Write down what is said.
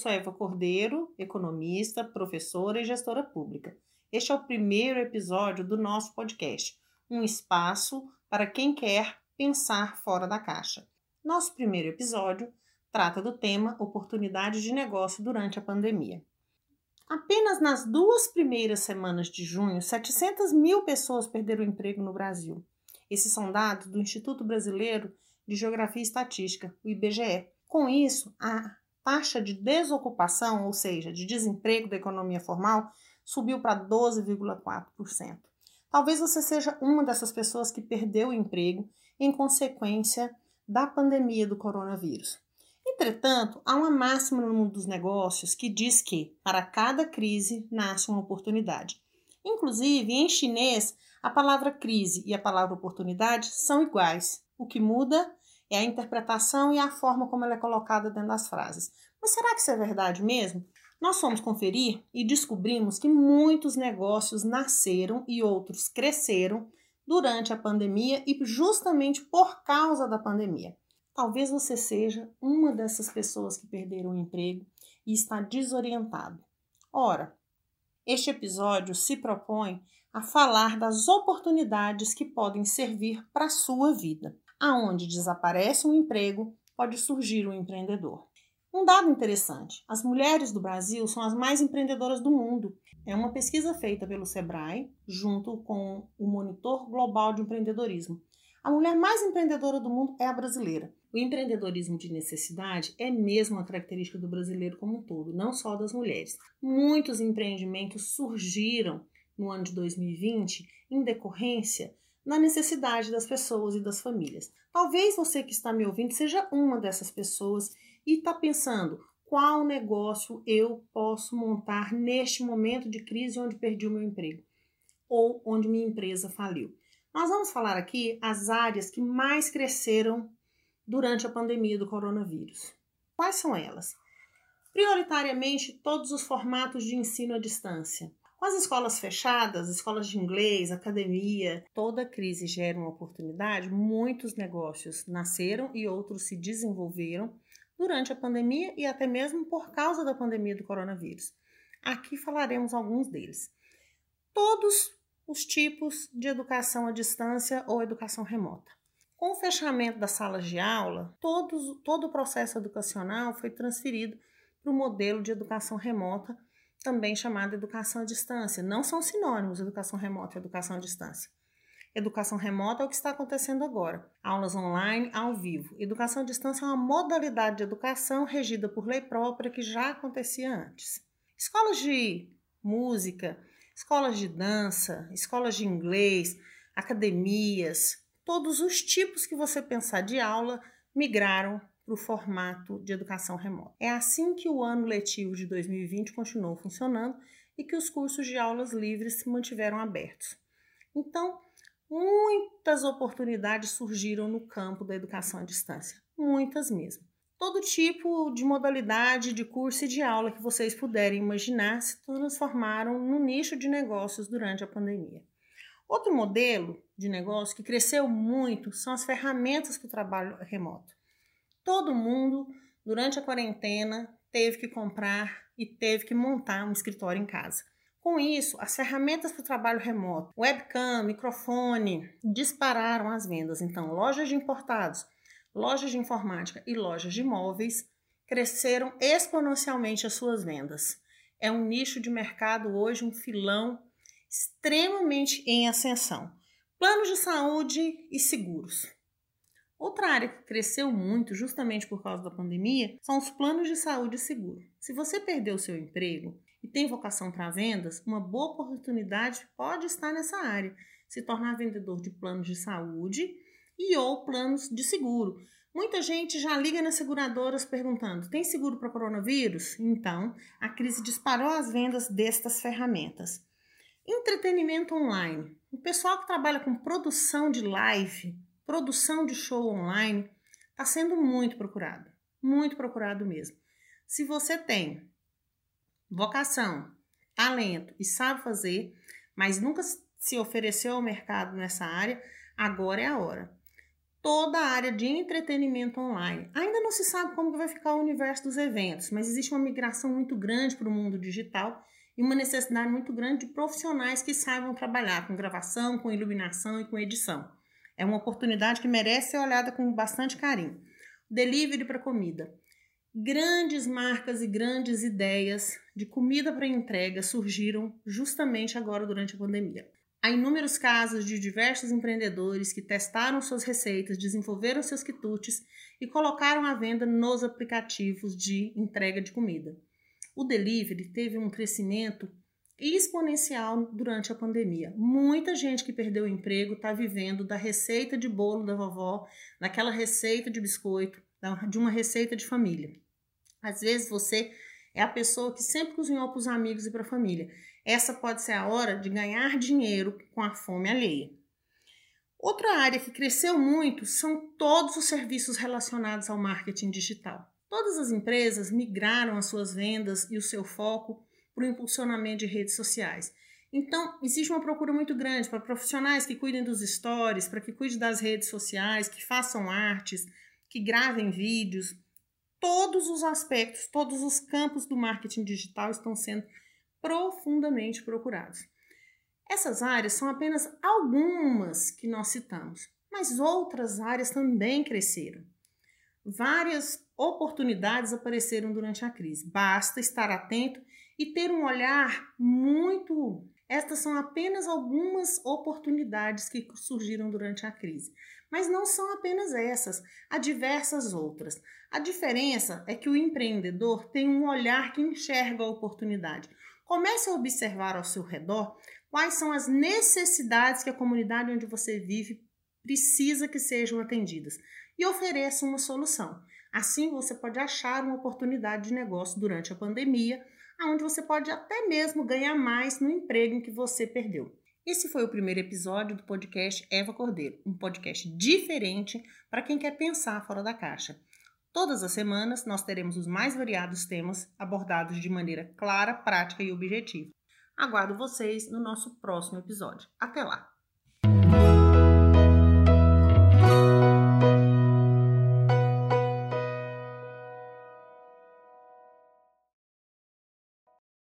sou Eva Cordeiro, economista, professora e gestora pública. Este é o primeiro episódio do nosso podcast, um espaço para quem quer pensar fora da caixa. Nosso primeiro episódio trata do tema oportunidades de negócio durante a pandemia. Apenas nas duas primeiras semanas de junho, 700 mil pessoas perderam emprego no Brasil. Esses são dados do Instituto Brasileiro de Geografia e Estatística, o IBGE. Com isso, a taxa de desocupação, ou seja, de desemprego da economia formal, subiu para 12,4%. Talvez você seja uma dessas pessoas que perdeu o emprego em consequência da pandemia do coronavírus. Entretanto, há uma máxima no mundo dos negócios que diz que para cada crise nasce uma oportunidade. Inclusive, em chinês, a palavra crise e a palavra oportunidade são iguais. O que muda é a interpretação e a forma como ela é colocada dentro das frases. Mas será que isso é verdade mesmo? Nós fomos conferir e descobrimos que muitos negócios nasceram e outros cresceram durante a pandemia e justamente por causa da pandemia. Talvez você seja uma dessas pessoas que perderam o emprego e está desorientado. Ora, este episódio se propõe a falar das oportunidades que podem servir para a sua vida. Aonde desaparece um emprego, pode surgir um empreendedor. Um dado interessante: as mulheres do Brasil são as mais empreendedoras do mundo. É uma pesquisa feita pelo Sebrae, junto com o Monitor Global de Empreendedorismo. A mulher mais empreendedora do mundo é a brasileira. O empreendedorismo de necessidade é mesmo uma característica do brasileiro como um todo, não só das mulheres. Muitos empreendimentos surgiram no ano de 2020 em decorrência na necessidade das pessoas e das famílias. Talvez você que está me ouvindo seja uma dessas pessoas e está pensando qual negócio eu posso montar neste momento de crise onde perdi o meu emprego ou onde minha empresa faliu. Nós vamos falar aqui as áreas que mais cresceram durante a pandemia do coronavírus. Quais são elas? Prioritariamente, todos os formatos de ensino à distância. Com as escolas fechadas, escolas de inglês, academia, toda crise gera uma oportunidade. Muitos negócios nasceram e outros se desenvolveram durante a pandemia e até mesmo por causa da pandemia do coronavírus. Aqui falaremos alguns deles. Todos os tipos de educação à distância ou educação remota. Com o fechamento das salas de aula, todos, todo o processo educacional foi transferido para o modelo de educação remota também chamada educação à distância. Não são sinônimos educação remota e educação à distância. Educação remota é o que está acontecendo agora. Aulas online ao vivo. Educação à distância é uma modalidade de educação regida por lei própria que já acontecia antes. Escolas de música, escolas de dança, escolas de inglês, academias, todos os tipos que você pensar de aula migraram para o formato de educação remota. É assim que o ano letivo de 2020 continuou funcionando e que os cursos de aulas livres se mantiveram abertos. Então, muitas oportunidades surgiram no campo da educação à distância, muitas mesmo. Todo tipo de modalidade de curso e de aula que vocês puderem imaginar se transformaram no nicho de negócios durante a pandemia. Outro modelo de negócio que cresceu muito são as ferramentas para o trabalho remoto. Todo mundo, durante a quarentena, teve que comprar e teve que montar um escritório em casa. Com isso, as ferramentas para o trabalho remoto, webcam, microfone, dispararam as vendas. Então, lojas de importados, lojas de informática e lojas de imóveis cresceram exponencialmente as suas vendas. É um nicho de mercado hoje, um filão extremamente em ascensão. Planos de saúde e seguros. Outra área que cresceu muito, justamente por causa da pandemia, são os planos de saúde e seguro. Se você perdeu seu emprego e tem vocação para vendas, uma boa oportunidade pode estar nessa área, se tornar vendedor de planos de saúde e ou planos de seguro. Muita gente já liga nas seguradoras perguntando: tem seguro para coronavírus? Então, a crise disparou as vendas destas ferramentas. Entretenimento online. O pessoal que trabalha com produção de live produção de show online está sendo muito procurado, muito procurado mesmo. Se você tem vocação, talento e sabe fazer, mas nunca se ofereceu ao mercado nessa área, agora é a hora. toda a área de entretenimento online. Ainda não se sabe como vai ficar o universo dos eventos, mas existe uma migração muito grande para o mundo digital e uma necessidade muito grande de profissionais que saibam trabalhar com gravação, com iluminação e com edição. É uma oportunidade que merece ser olhada com bastante carinho. Delivery para comida. Grandes marcas e grandes ideias de comida para entrega surgiram justamente agora durante a pandemia. Há inúmeros casos de diversos empreendedores que testaram suas receitas, desenvolveram seus quitutes e colocaram à venda nos aplicativos de entrega de comida. O delivery teve um crescimento exponencial durante a pandemia. Muita gente que perdeu o emprego está vivendo da receita de bolo da vovó, daquela receita de biscoito, de uma receita de família. Às vezes você é a pessoa que sempre cozinhou para os amigos e para a família. Essa pode ser a hora de ganhar dinheiro com a fome alheia. Outra área que cresceu muito são todos os serviços relacionados ao marketing digital. Todas as empresas migraram as suas vendas e o seu foco para o impulsionamento de redes sociais. Então, existe uma procura muito grande para profissionais que cuidem dos stories, para que cuidem das redes sociais, que façam artes, que gravem vídeos. Todos os aspectos, todos os campos do marketing digital estão sendo profundamente procurados. Essas áreas são apenas algumas que nós citamos, mas outras áreas também cresceram. Várias oportunidades apareceram durante a crise. Basta estar atento e ter um olhar muito. Estas são apenas algumas oportunidades que surgiram durante a crise. Mas não são apenas essas, há diversas outras. A diferença é que o empreendedor tem um olhar que enxerga a oportunidade. Comece a observar ao seu redor quais são as necessidades que a comunidade onde você vive precisa que sejam atendidas e ofereça uma solução. Assim, você pode achar uma oportunidade de negócio durante a pandemia onde você pode até mesmo ganhar mais no emprego em que você perdeu. Esse foi o primeiro episódio do podcast Eva Cordeiro, um podcast diferente para quem quer pensar fora da caixa. Todas as semanas nós teremos os mais variados temas abordados de maneira clara, prática e objetiva. Aguardo vocês no nosso próximo episódio. Até lá!